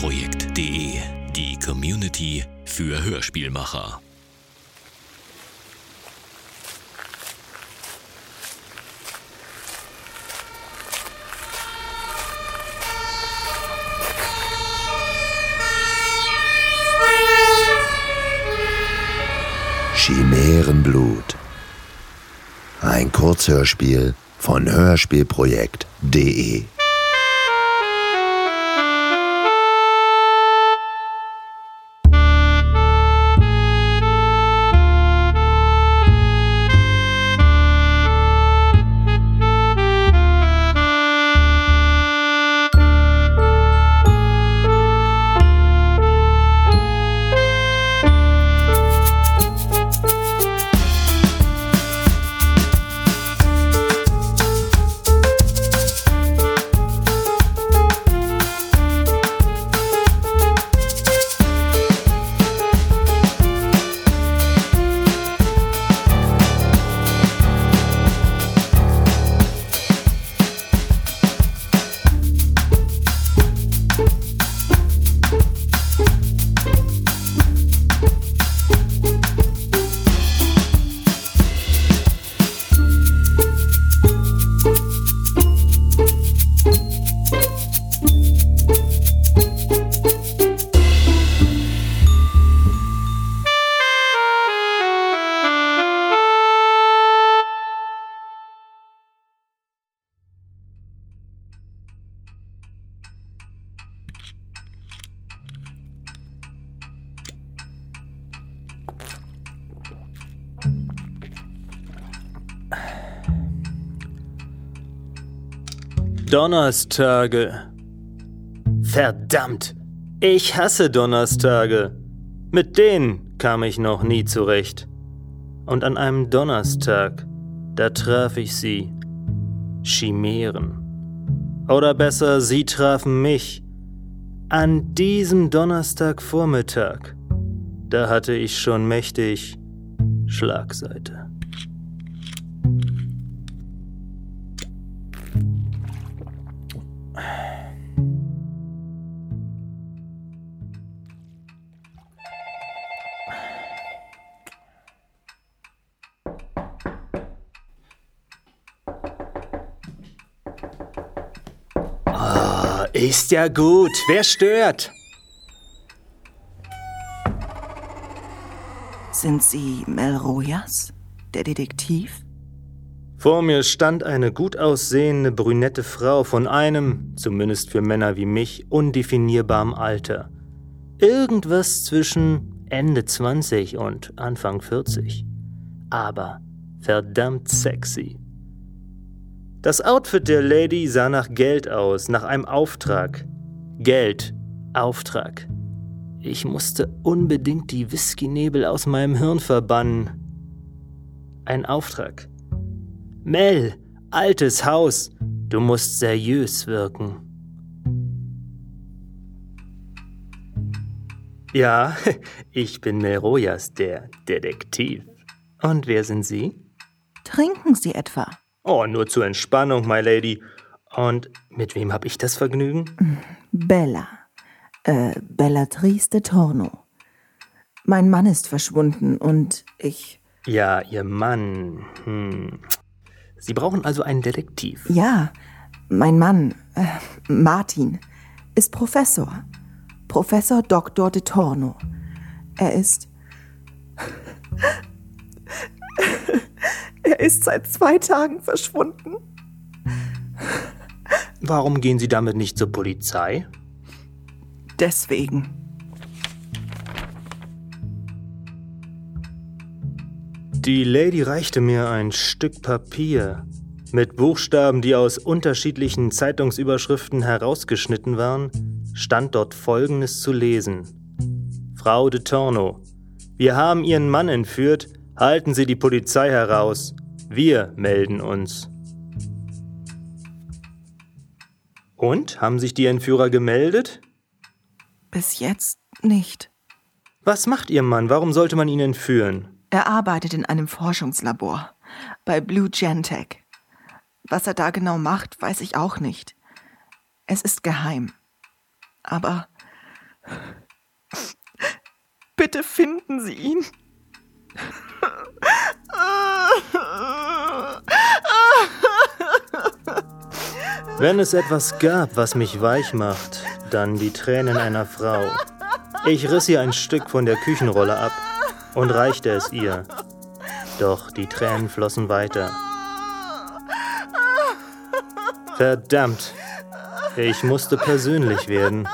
hörspielprojekt.de, die Community für Hörspielmacher. Chimärenblut. Ein Kurzhörspiel von Hörspielprojekt.de Donnerstage. Verdammt, ich hasse Donnerstage. Mit denen kam ich noch nie zurecht. Und an einem Donnerstag, da traf ich sie. Chimären. Oder besser, sie trafen mich. An diesem Donnerstagvormittag, da hatte ich schon mächtig Schlagseite. Ist ja gut. Wer stört? Sind Sie Mel Rojas, der Detektiv? Vor mir stand eine gut aussehende brünette Frau von einem, zumindest für Männer wie mich, undefinierbarem Alter. Irgendwas zwischen Ende 20 und Anfang 40. Aber verdammt sexy. Das Outfit der Lady sah nach Geld aus, nach einem Auftrag. Geld, Auftrag. Ich musste unbedingt die Whisky-Nebel aus meinem Hirn verbannen. Ein Auftrag. Mel, altes Haus, du musst seriös wirken. Ja, ich bin Mel Rojas, der Detektiv. Und wer sind Sie? Trinken Sie etwa? Oh, nur zur Entspannung, my lady. Und mit wem hab ich das Vergnügen? Bella. Äh, Bellatrice de Torno. Mein Mann ist verschwunden und ich. Ja, Ihr Mann. Hm. Sie brauchen also einen Detektiv. Ja, mein Mann, äh, Martin, ist Professor. Professor Dr. de Torno. Er ist. Er ist seit zwei Tagen verschwunden. Warum gehen Sie damit nicht zur Polizei? Deswegen. Die Lady reichte mir ein Stück Papier mit Buchstaben, die aus unterschiedlichen Zeitungsüberschriften herausgeschnitten waren, stand dort Folgendes zu lesen. Frau de Torno, wir haben Ihren Mann entführt, halten Sie die Polizei heraus. Wir melden uns. Und? Haben sich die Entführer gemeldet? Bis jetzt nicht. Was macht Ihr Mann? Warum sollte man ihn entführen? Er arbeitet in einem Forschungslabor bei Blue Gentech. Was er da genau macht, weiß ich auch nicht. Es ist geheim. Aber Bitte finden Sie ihn. Wenn es etwas gab, was mich weich macht, dann die Tränen einer Frau. Ich riss ihr ein Stück von der Küchenrolle ab und reichte es ihr. Doch die Tränen flossen weiter. Verdammt, ich musste persönlich werden.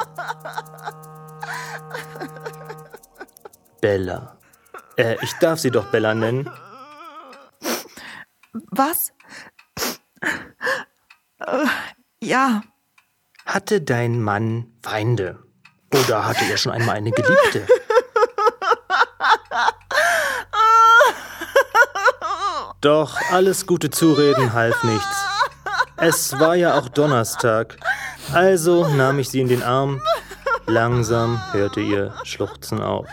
Bella. Äh, ich darf sie doch Bella nennen. Was? Äh, ja. Hatte dein Mann Feinde? Oder hatte er schon einmal eine Geliebte? Doch alles gute Zureden half nichts. Es war ja auch Donnerstag. Also nahm ich sie in den Arm. Langsam hörte ihr Schluchzen auf.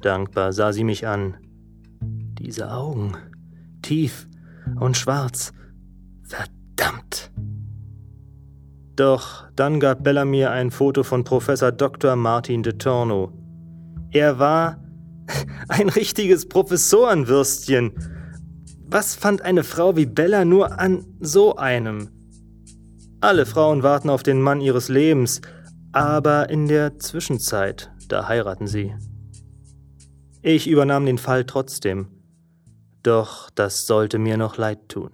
Dankbar sah sie mich an. Diese Augen, tief und schwarz. Verdammt. Doch dann gab Bella mir ein Foto von Professor Dr. Martin de Torno. Er war ein richtiges Professorenwürstchen. Was fand eine Frau wie Bella nur an so einem? Alle Frauen warten auf den Mann ihres Lebens, aber in der Zwischenzeit, da heiraten sie. Ich übernahm den Fall trotzdem. Doch das sollte mir noch leid tun.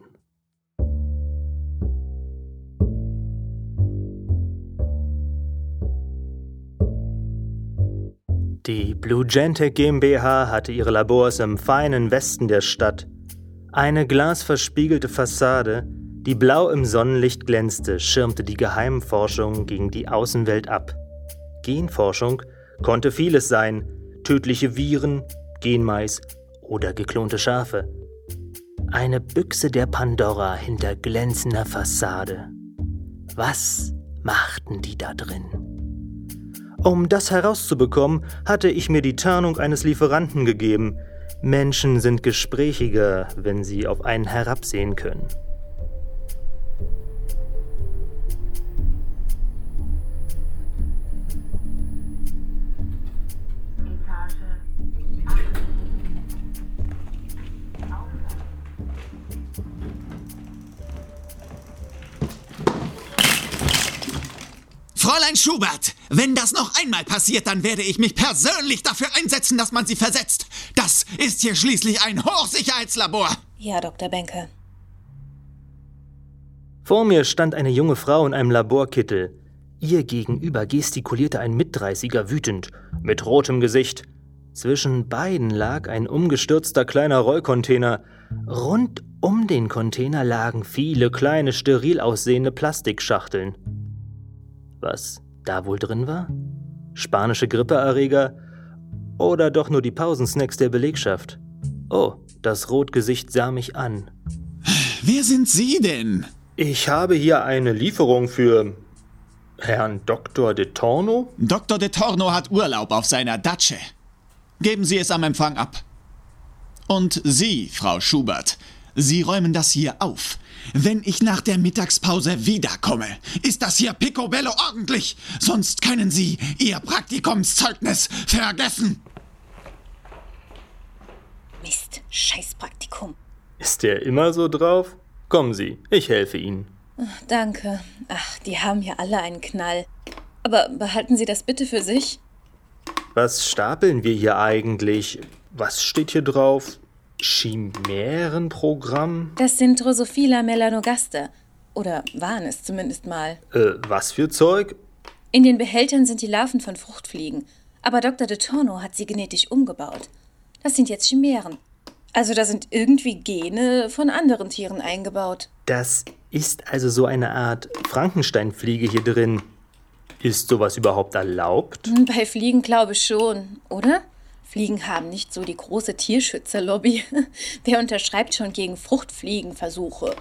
Die Blue Gentech GmbH hatte ihre Labors im feinen Westen der Stadt. Eine glasverspiegelte Fassade, die blau im Sonnenlicht glänzte, schirmte die Geheimforschung gegen die Außenwelt ab. Genforschung konnte vieles sein, tödliche Viren, Genmais oder geklonte Schafe. Eine Büchse der Pandora hinter glänzender Fassade. Was machten die da drin? Um das herauszubekommen, hatte ich mir die Tarnung eines Lieferanten gegeben. Menschen sind gesprächiger, wenn sie auf einen herabsehen können. Fräulein Schubert, wenn das noch einmal passiert, dann werde ich mich persönlich dafür einsetzen, dass man sie versetzt. Das ist hier schließlich ein Hochsicherheitslabor. Ja, Dr. Benke. Vor mir stand eine junge Frau in einem Laborkittel. Ihr gegenüber gestikulierte ein Mitdreißiger wütend, mit rotem Gesicht. Zwischen beiden lag ein umgestürzter kleiner Rollcontainer. Rund um den Container lagen viele kleine steril aussehende Plastikschachteln. Was da wohl drin war? Spanische Grippeerreger? Oder doch nur die Pausensnacks der Belegschaft? Oh, das Rotgesicht sah mich an. Wer sind Sie denn? Ich habe hier eine Lieferung für Herrn Dr. de Torno. Dr. de Torno hat Urlaub auf seiner Datsche. Geben Sie es am Empfang ab. Und Sie, Frau Schubert, Sie räumen das hier auf. Wenn ich nach der Mittagspause wiederkomme, ist das hier picobello ordentlich. Sonst können Sie Ihr Praktikumszeugnis vergessen. Mist, scheiß Praktikum. Ist der immer so drauf? Kommen Sie, ich helfe Ihnen. Danke. Ach, die haben hier alle einen Knall. Aber behalten Sie das bitte für sich. Was stapeln wir hier eigentlich? Was steht hier drauf? Chimärenprogramm? Das sind Drosophila melanogaster. Oder waren es zumindest mal. Äh, was für Zeug? In den Behältern sind die Larven von Fruchtfliegen. Aber Dr. de Torno hat sie genetisch umgebaut. Das sind jetzt Chimären. Also da sind irgendwie Gene von anderen Tieren eingebaut. Das ist also so eine Art Frankensteinfliege hier drin. Ist sowas überhaupt erlaubt? Bei Fliegen glaube ich schon, oder? Fliegen haben nicht so die große Tierschützerlobby. Wer unterschreibt schon gegen Fruchtfliegenversuche?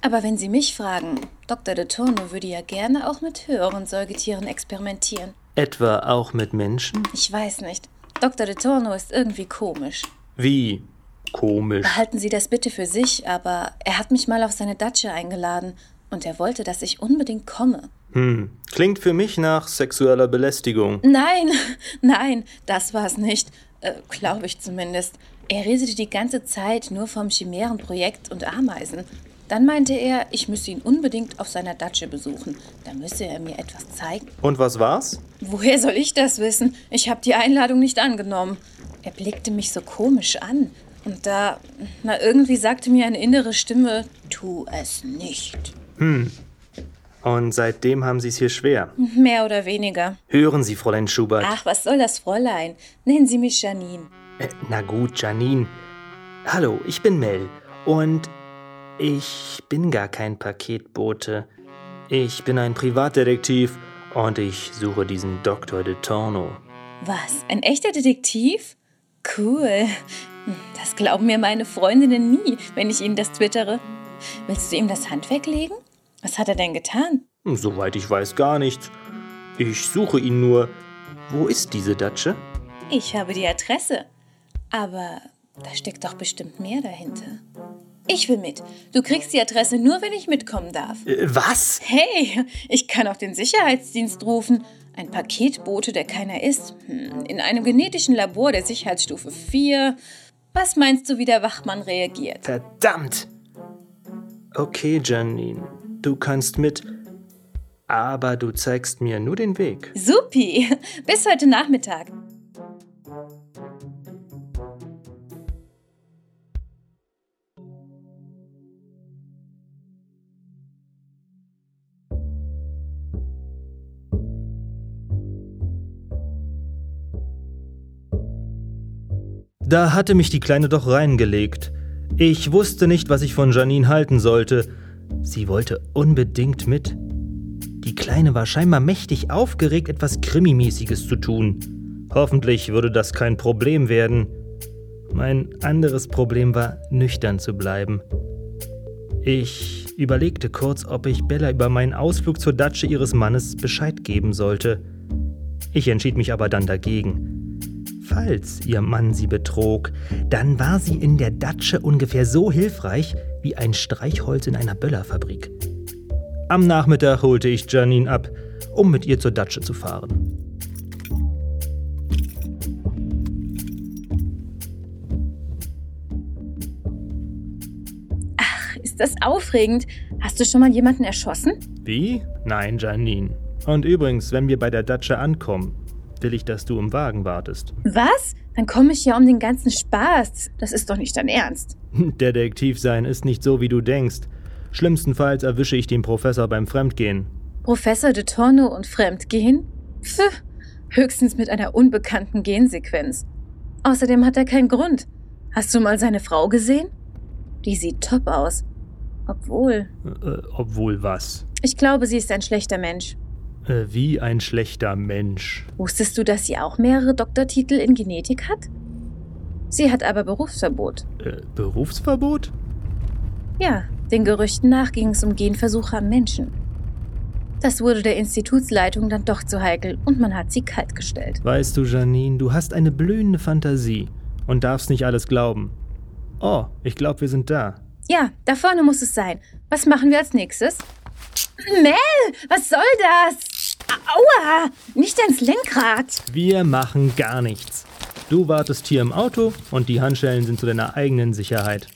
Aber wenn Sie mich fragen, Dr. de Torno würde ja gerne auch mit höheren Säugetieren experimentieren. Etwa auch mit Menschen? Ich weiß nicht. Dr. de Torno ist irgendwie komisch. Wie komisch? Behalten Sie das bitte für sich, aber er hat mich mal auf seine Datsche eingeladen und er wollte, dass ich unbedingt komme. Hm, klingt für mich nach sexueller Belästigung. Nein, nein, das war's nicht. Äh, Glaube ich zumindest. Er redete die ganze Zeit nur vom Chimärenprojekt und Ameisen. Dann meinte er, ich müsse ihn unbedingt auf seiner Datsche besuchen. Da müsse er mir etwas zeigen. Und was war's? Woher soll ich das wissen? Ich habe die Einladung nicht angenommen. Er blickte mich so komisch an. Und da, na, irgendwie sagte mir eine innere Stimme, tu es nicht. Und seitdem haben Sie es hier schwer. Mehr oder weniger. Hören Sie, Fräulein Schubert. Ach, was soll das, Fräulein? Nennen Sie mich Janine. Äh, na gut, Janine. Hallo, ich bin Mel. Und ich bin gar kein Paketbote. Ich bin ein Privatdetektiv und ich suche diesen Dr. de Torno. Was? Ein echter Detektiv? Cool. Das glauben mir meine Freundinnen nie, wenn ich ihnen das twittere. Willst du ihm das Handwerk legen? Was hat er denn getan? Soweit ich weiß, gar nichts. Ich suche ihn nur. Wo ist diese Datsche? Ich habe die Adresse. Aber da steckt doch bestimmt mehr dahinter. Ich will mit. Du kriegst die Adresse nur, wenn ich mitkommen darf. Äh, was? Hey, ich kann auch den Sicherheitsdienst rufen. Ein Paketbote, der keiner ist. Hm, in einem genetischen Labor der Sicherheitsstufe 4. Was meinst du, wie der Wachmann reagiert? Verdammt! Okay, Janine, du kannst mit. Aber du zeigst mir nur den Weg. Supi! Bis heute Nachmittag. Da hatte mich die Kleine doch reingelegt. Ich wusste nicht, was ich von Janine halten sollte. Sie wollte unbedingt mit. Die Kleine war scheinbar mächtig aufgeregt, etwas Krimimäßiges zu tun. Hoffentlich würde das kein Problem werden. Mein anderes Problem war, nüchtern zu bleiben. Ich überlegte kurz, ob ich Bella über meinen Ausflug zur Datsche ihres Mannes Bescheid geben sollte. Ich entschied mich aber dann dagegen. Falls ihr Mann sie betrog, dann war sie in der Datsche ungefähr so hilfreich wie ein Streichholz in einer Böllerfabrik. Am Nachmittag holte ich Janine ab, um mit ihr zur Datsche zu fahren. Ist das aufregend? Hast du schon mal jemanden erschossen? Wie? Nein, Janine. Und übrigens, wenn wir bei der Datsche ankommen, will ich, dass du im Wagen wartest. Was? Dann komme ich ja um den ganzen Spaß. Das ist doch nicht dein Ernst. Detektiv sein ist nicht so, wie du denkst. Schlimmstenfalls erwische ich den Professor beim Fremdgehen. Professor de Torno und Fremdgehen? Pff, höchstens mit einer unbekannten Gensequenz. Außerdem hat er keinen Grund. Hast du mal seine Frau gesehen? Die sieht top aus. Obwohl, Äh, obwohl was? ich glaube, sie ist ein schlechter Mensch. Äh, wie ein schlechter Mensch. Wusstest du, dass sie auch mehrere Doktortitel in Genetik hat? Sie hat aber Berufsverbot. Äh, Berufsverbot? Ja, den Gerüchten nach ging es um Genversuche am Menschen. Das wurde der Institutsleitung dann doch zu heikel und man hat sie kaltgestellt. Weißt du, Janine, du hast eine blühende Fantasie und darfst nicht alles glauben. Oh, ich glaube, wir sind da. Ja, da vorne muss es sein. Was machen wir als nächstes? Mel, was soll das? Aua, nicht ans Lenkrad. Wir machen gar nichts. Du wartest hier im Auto und die Handschellen sind zu deiner eigenen Sicherheit.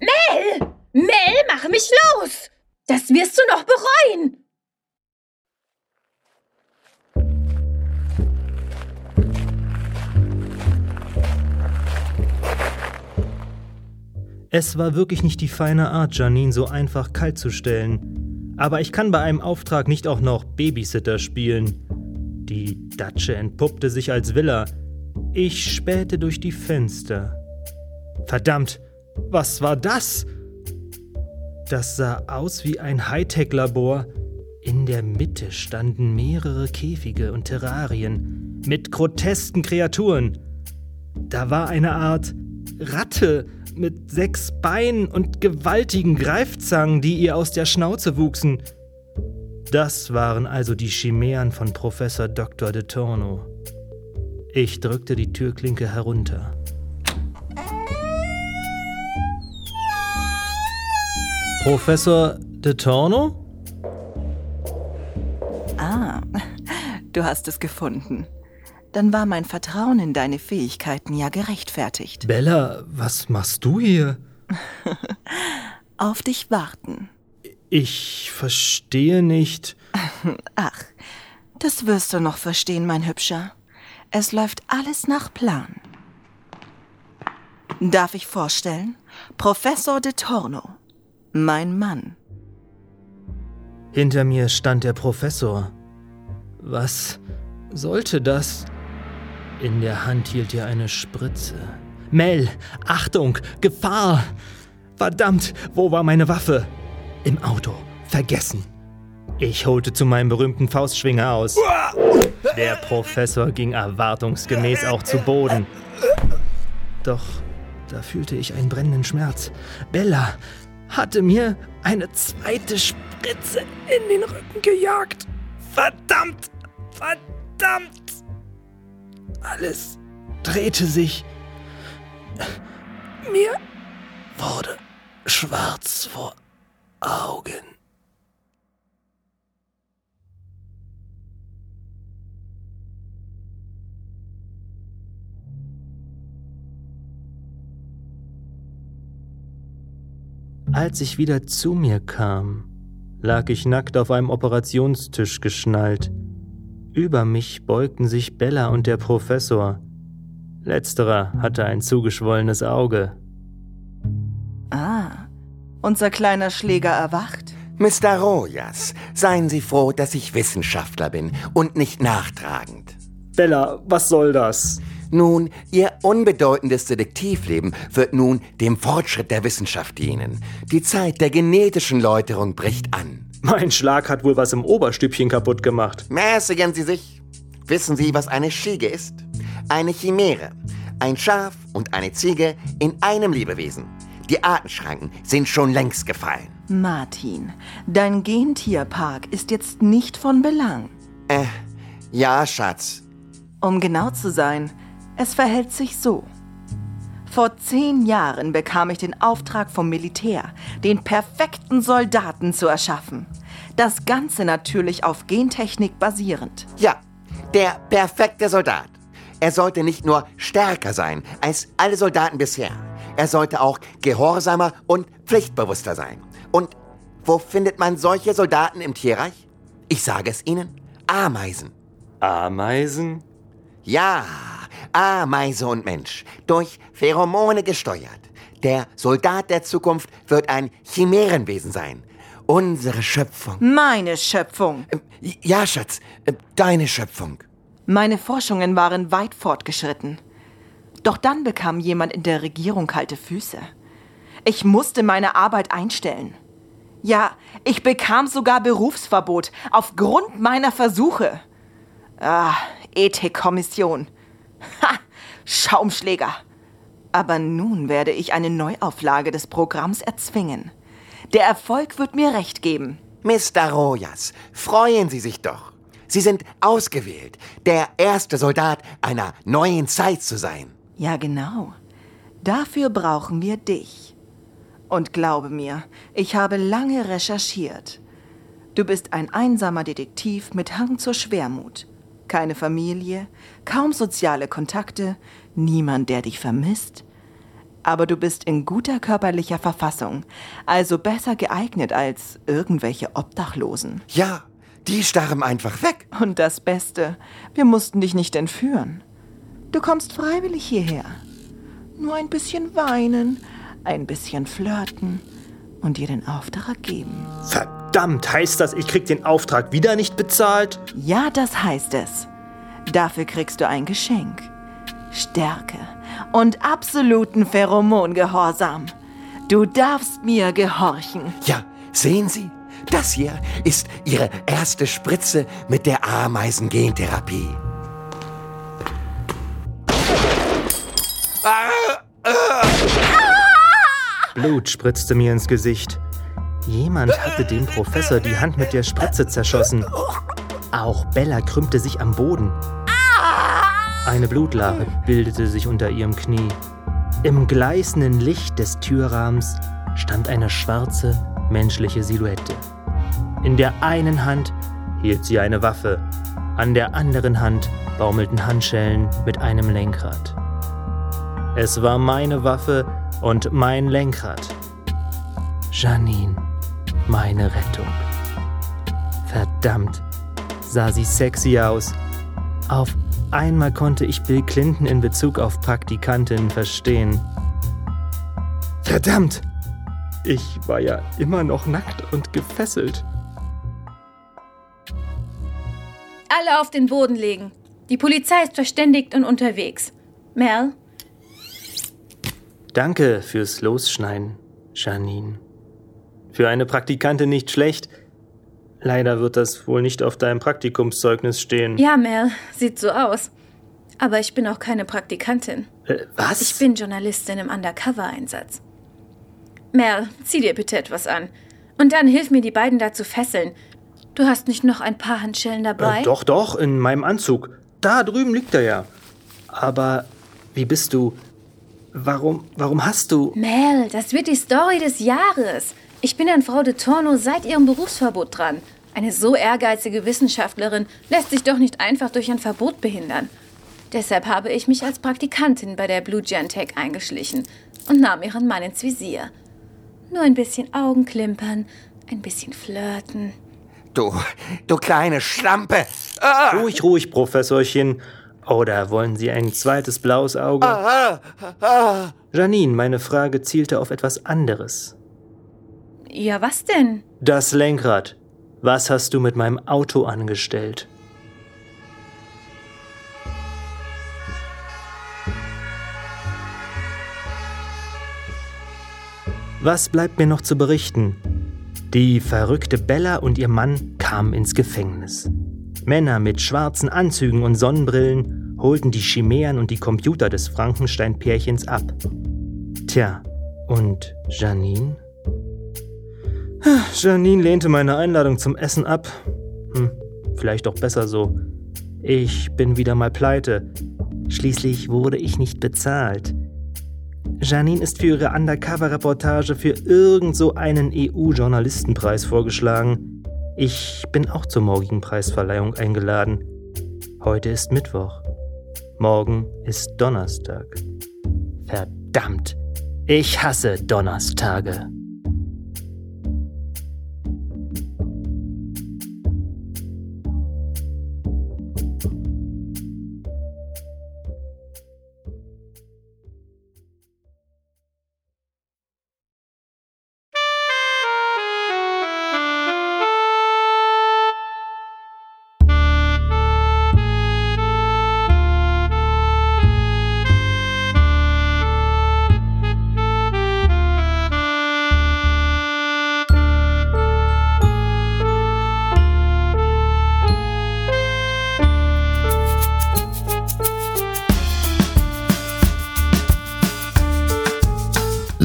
Mel, Mel, mach mich los. Das wirst du noch bereuen. Es war wirklich nicht die feine Art, Janine so einfach kalt zu stellen. Aber ich kann bei einem Auftrag nicht auch noch Babysitter spielen. Die Datsche entpuppte sich als Villa. Ich spähte durch die Fenster. Verdammt, was war das? Das sah aus wie ein Hightech-Labor. In der Mitte standen mehrere Käfige und Terrarien mit grotesken Kreaturen. Da war eine Art Ratte mit sechs Beinen und gewaltigen Greifzangen, die ihr aus der Schnauze wuchsen. Das waren also die Chimären von Professor Dr. De Torno. Ich drückte die Türklinke herunter. Professor De Torno? Ah, du hast es gefunden. Dann war mein Vertrauen in deine Fähigkeiten ja gerechtfertigt. Bella, was machst du hier? Auf dich warten. Ich verstehe nicht. Ach, das wirst du noch verstehen, mein Hübscher. Es läuft alles nach Plan. Darf ich vorstellen? Professor de Torno. Mein Mann. Hinter mir stand der Professor. Was sollte das? In der Hand hielt er eine Spritze. Mel, Achtung, Gefahr! Verdammt, wo war meine Waffe? Im Auto. Vergessen. Ich holte zu meinem berühmten Faustschwinger aus. Der Professor ging erwartungsgemäß auch zu Boden. Doch da fühlte ich einen brennenden Schmerz. Bella hatte mir eine zweite Spritze in den Rücken gejagt. Verdammt! Verdammt! Alles drehte sich. Mir wurde schwarz vor Augen. Als ich wieder zu mir kam, lag ich nackt auf einem Operationstisch geschnallt. Über mich beugten sich Bella und der Professor. Letzterer hatte ein zugeschwollenes Auge. Ah, unser kleiner Schläger erwacht. Mr. Rojas, seien Sie froh, dass ich Wissenschaftler bin und nicht nachtragend. Bella, was soll das? Nun, Ihr unbedeutendes Detektivleben wird nun dem Fortschritt der Wissenschaft dienen. Die Zeit der genetischen Läuterung bricht an. Mein Schlag hat wohl was im Oberstübchen kaputt gemacht. Mäßigen Sie sich. Wissen Sie, was eine Schiege ist? Eine Chimäre. Ein Schaf und eine Ziege in einem Lebewesen. Die Artenschranken sind schon längst gefallen. Martin, dein Gentierpark ist jetzt nicht von Belang. Äh, ja, Schatz. Um genau zu sein, es verhält sich so. Vor zehn Jahren bekam ich den Auftrag vom Militär, den perfekten Soldaten zu erschaffen. Das Ganze natürlich auf Gentechnik basierend. Ja, der perfekte Soldat. Er sollte nicht nur stärker sein als alle Soldaten bisher. Er sollte auch gehorsamer und pflichtbewusster sein. Und wo findet man solche Soldaten im Tierreich? Ich sage es Ihnen, Ameisen. Ameisen? Ja, Ameise und Mensch, durch Pheromone gesteuert. Der Soldat der Zukunft wird ein Chimärenwesen sein. Unsere Schöpfung. Meine Schöpfung. Ähm, Ja, Schatz, äh, deine Schöpfung. Meine Forschungen waren weit fortgeschritten. Doch dann bekam jemand in der Regierung kalte Füße. Ich musste meine Arbeit einstellen. Ja, ich bekam sogar Berufsverbot aufgrund meiner Versuche. Ah, Ethikkommission. Ha, Schaumschläger. Aber nun werde ich eine Neuauflage des Programms erzwingen. Der Erfolg wird mir recht geben. Mr. Rojas, freuen Sie sich doch. Sie sind ausgewählt, der erste Soldat einer neuen Zeit zu sein. Ja, genau. Dafür brauchen wir dich. Und glaube mir, ich habe lange recherchiert. Du bist ein einsamer Detektiv mit Hang zur Schwermut. Keine Familie, kaum soziale Kontakte, niemand, der dich vermisst. Aber du bist in guter körperlicher Verfassung, also besser geeignet als irgendwelche Obdachlosen. Ja, die starren einfach weg. Und das Beste, wir mussten dich nicht entführen. Du kommst freiwillig hierher. Nur ein bisschen weinen, ein bisschen flirten und dir den Auftrag geben. Verdammt, heißt das, ich krieg den Auftrag wieder nicht bezahlt? Ja, das heißt es. Dafür kriegst du ein Geschenk. Stärke und absoluten Pheromongehorsam. Du darfst mir gehorchen. Ja, sehen Sie, das hier ist Ihre erste Spritze mit der Ameisen-Gentherapie. Blut spritzte mir ins Gesicht. Jemand hatte dem Professor die Hand mit der Spritze zerschossen. Auch Bella krümmte sich am Boden. Eine Blutlache bildete sich unter ihrem Knie. Im gleißenden Licht des Türrahmens stand eine schwarze, menschliche Silhouette. In der einen Hand hielt sie eine Waffe, An der anderen Hand baumelten Handschellen mit einem Lenkrad. Es war meine Waffe und mein Lenkrad. Janine, meine Rettung. Verdammt, sah sie sexy aus. Auf einmal konnte ich Bill Clinton in Bezug auf Praktikantinnen verstehen. Verdammt! Ich war ja immer noch nackt und gefesselt. Alle auf den Boden legen. Die Polizei ist verständigt und unterwegs. Mel? Danke fürs Losschneiden, Janine. Für eine Praktikantin nicht schlecht. Leider wird das wohl nicht auf deinem Praktikumszeugnis stehen. Ja, Mel, sieht so aus. Aber ich bin auch keine Praktikantin. Äh, was? Ich bin Journalistin im Undercover-Einsatz. Mel, zieh dir bitte etwas an. Und dann hilf mir, die beiden da zu fesseln. Du hast nicht noch ein paar Handschellen dabei? Äh, doch, doch, in meinem Anzug. Da drüben liegt er ja. Aber wie bist du? Warum, warum hast du... Mel, das wird die Story des Jahres. Ich bin an Frau de Torno seit ihrem Berufsverbot dran. Eine so ehrgeizige Wissenschaftlerin lässt sich doch nicht einfach durch ein Verbot behindern. Deshalb habe ich mich als Praktikantin bei der Blue Gentech eingeschlichen und nahm ihren Mann ins Visier. Nur ein bisschen Augenklimpern, ein bisschen flirten. Du, du kleine Schlampe! Ah! Ruhig, ruhig, Professorchen. Oder wollen Sie ein zweites blaues Auge? Ah, ah. Janine, meine Frage zielte auf etwas anderes. Ja, was denn? Das Lenkrad. Was hast du mit meinem Auto angestellt? Was bleibt mir noch zu berichten? Die verrückte Bella und ihr Mann kamen ins Gefängnis. Männer mit schwarzen Anzügen und Sonnenbrillen holten die Chimären und die Computer des Frankenstein-Pärchens ab. Tja, und Janine? Janine lehnte meine Einladung zum Essen ab. Hm, vielleicht auch besser so. Ich bin wieder mal pleite. Schließlich wurde ich nicht bezahlt. Janine ist für ihre Undercover-Reportage für irgend so einen EU-Journalistenpreis vorgeschlagen. Ich bin auch zur morgigen Preisverleihung eingeladen. Heute ist Mittwoch. Morgen ist Donnerstag. Verdammt. Ich hasse Donnerstage.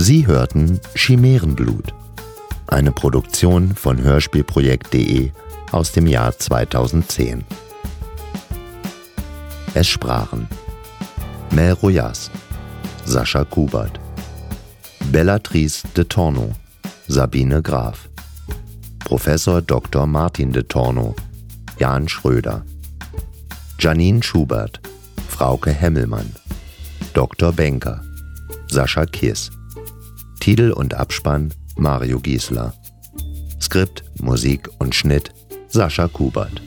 Sie hörten Chimärenblut, eine Produktion von Hörspielprojekt.de aus dem Jahr 2010. Es sprachen Mel Royas, Sascha Kubert, Bellatrice de Torno, Sabine Graf, Professor Dr. Martin de Torno, Jan Schröder, Janine Schubert, Frauke Hemmelmann, Dr. Benker, Sascha Kiss, Titel und Abspann Mario Giesler. Skript, Musik und Schnitt Sascha Kubert.